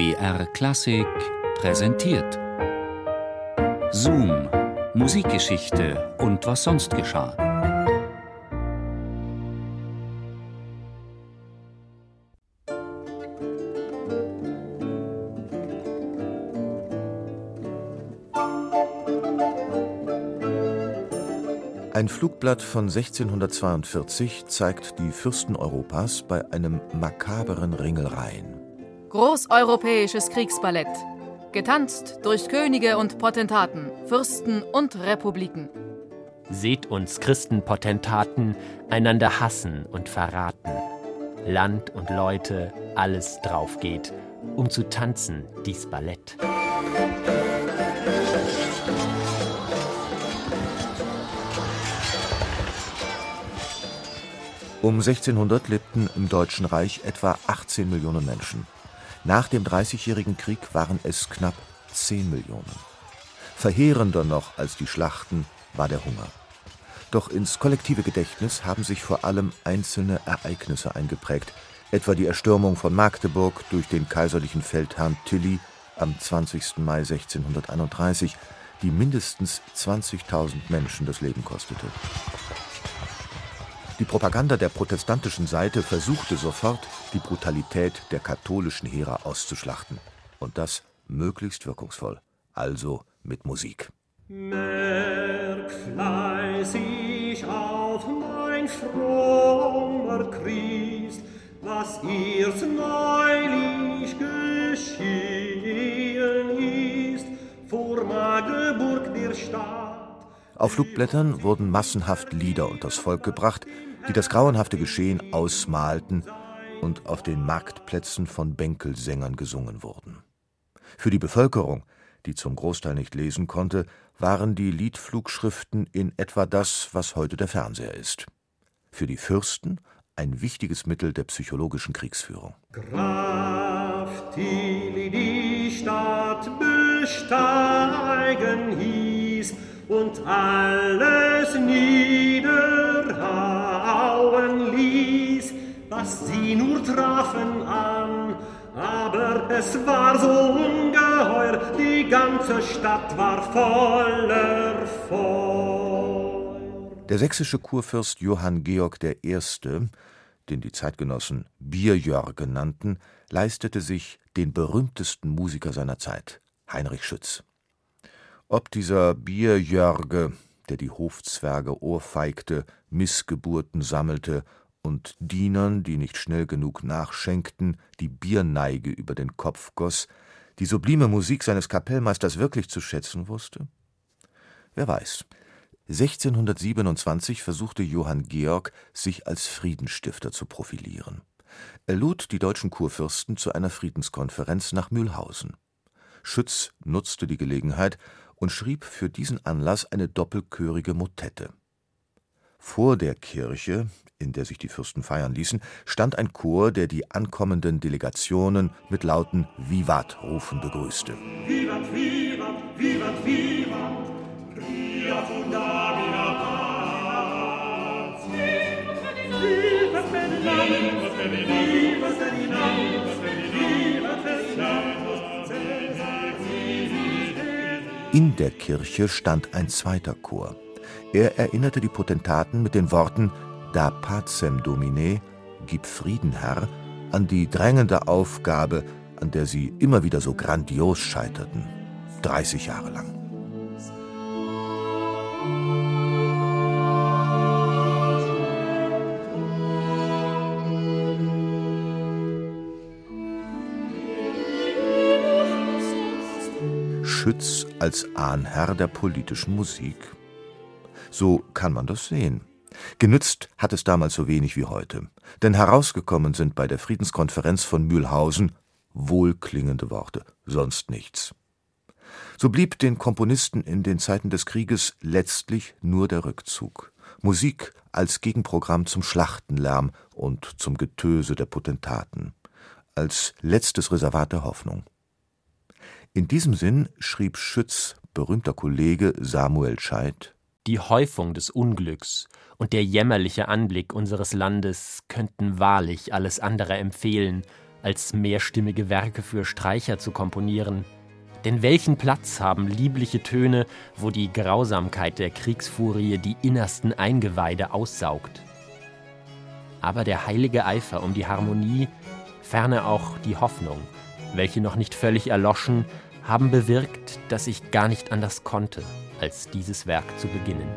BR Klassik präsentiert. Zoom, Musikgeschichte und was sonst geschah. Ein Flugblatt von 1642 zeigt die Fürsten Europas bei einem makaberen Ringelreihen. Großeuropäisches Kriegsballett. Getanzt durch Könige und Potentaten, Fürsten und Republiken. Seht uns Christenpotentaten einander hassen und verraten. Land und Leute, alles drauf geht, um zu tanzen dies Ballett. Um 1600 lebten im Deutschen Reich etwa 18 Millionen Menschen. Nach dem Dreißigjährigen Krieg waren es knapp 10 Millionen. Verheerender noch als die Schlachten war der Hunger. Doch ins kollektive Gedächtnis haben sich vor allem einzelne Ereignisse eingeprägt, etwa die Erstürmung von Magdeburg durch den kaiserlichen Feldherrn Tilly am 20. Mai 1631, die mindestens 20.000 Menschen das Leben kostete. Die Propaganda der protestantischen Seite versuchte sofort, die Brutalität der katholischen Heere auszuschlachten. Und das möglichst wirkungsvoll, also mit Musik. Merk fleißig auf, mein frommer Christ, was erst neulich geschehen ist, vor Magdeburg der Stadt. Auf Flugblättern wurden massenhaft Lieder unters Volk gebracht, die das grauenhafte Geschehen ausmalten und auf den Marktplätzen von Bänkelsängern gesungen wurden. Für die Bevölkerung, die zum Großteil nicht lesen konnte, waren die Liedflugschriften in etwa das, was heute der Fernseher ist. Für die Fürsten ein wichtiges Mittel der psychologischen Kriegsführung. Graf Tilly die Stadt besteigen hieß und alles niederhauen was sie nur trafen an. Aber es war so ungeheuer, die ganze Stadt war voller Feuer. Der sächsische Kurfürst Johann Georg I., den die Zeitgenossen Bierjörge nannten, leistete sich den berühmtesten Musiker seiner Zeit, Heinrich Schütz. Ob dieser Bierjörge, der die Hofzwerge ohrfeigte, Missgeburten sammelte und Dienern, die nicht schnell genug nachschenkten, die Bierneige über den Kopf goss, die sublime Musik seines Kapellmeisters wirklich zu schätzen wusste? Wer weiß. 1627 versuchte Johann Georg, sich als Friedensstifter zu profilieren. Er lud die deutschen Kurfürsten zu einer Friedenskonferenz nach Mühlhausen. Schütz nutzte die Gelegenheit und schrieb für diesen Anlass eine doppelchörige Motette. Vor der Kirche, in der sich die Fürsten feiern ließen, stand ein Chor, der die ankommenden Delegationen mit lauten Vivat-Rufen begrüßte. Vivat, vivat, vivat, vivat, Ria fundamina paz. Vivat Ferdinand, vivat Ferdinand, vivat Ferdinand, vivat Ferdinand. In der Kirche stand ein zweiter Chor. Er erinnerte die Potentaten mit den Worten Da pacem Domine, gib Frieden, Herr, an die drängende Aufgabe, an der sie immer wieder so grandios scheiterten. 30 Jahre lang. Schütz als Ahnherr der politischen Musik. So kann man das sehen. Genützt hat es damals so wenig wie heute. Denn herausgekommen sind bei der Friedenskonferenz von Mühlhausen wohlklingende Worte, sonst nichts. So blieb den Komponisten in den Zeiten des Krieges letztlich nur der Rückzug. Musik als Gegenprogramm zum Schlachtenlärm und zum Getöse der Potentaten. Als letztes Reservat der Hoffnung. In diesem Sinn schrieb Schütz berühmter Kollege Samuel Scheidt Die Häufung des Unglücks und der jämmerliche Anblick unseres Landes könnten wahrlich alles andere empfehlen, als mehrstimmige Werke für Streicher zu komponieren. Denn welchen Platz haben liebliche Töne, wo die Grausamkeit der Kriegsfurie die innersten Eingeweide aussaugt? Aber der heilige Eifer um die Harmonie, ferner auch die Hoffnung, welche noch nicht völlig erloschen, haben bewirkt, dass ich gar nicht anders konnte, als dieses Werk zu beginnen.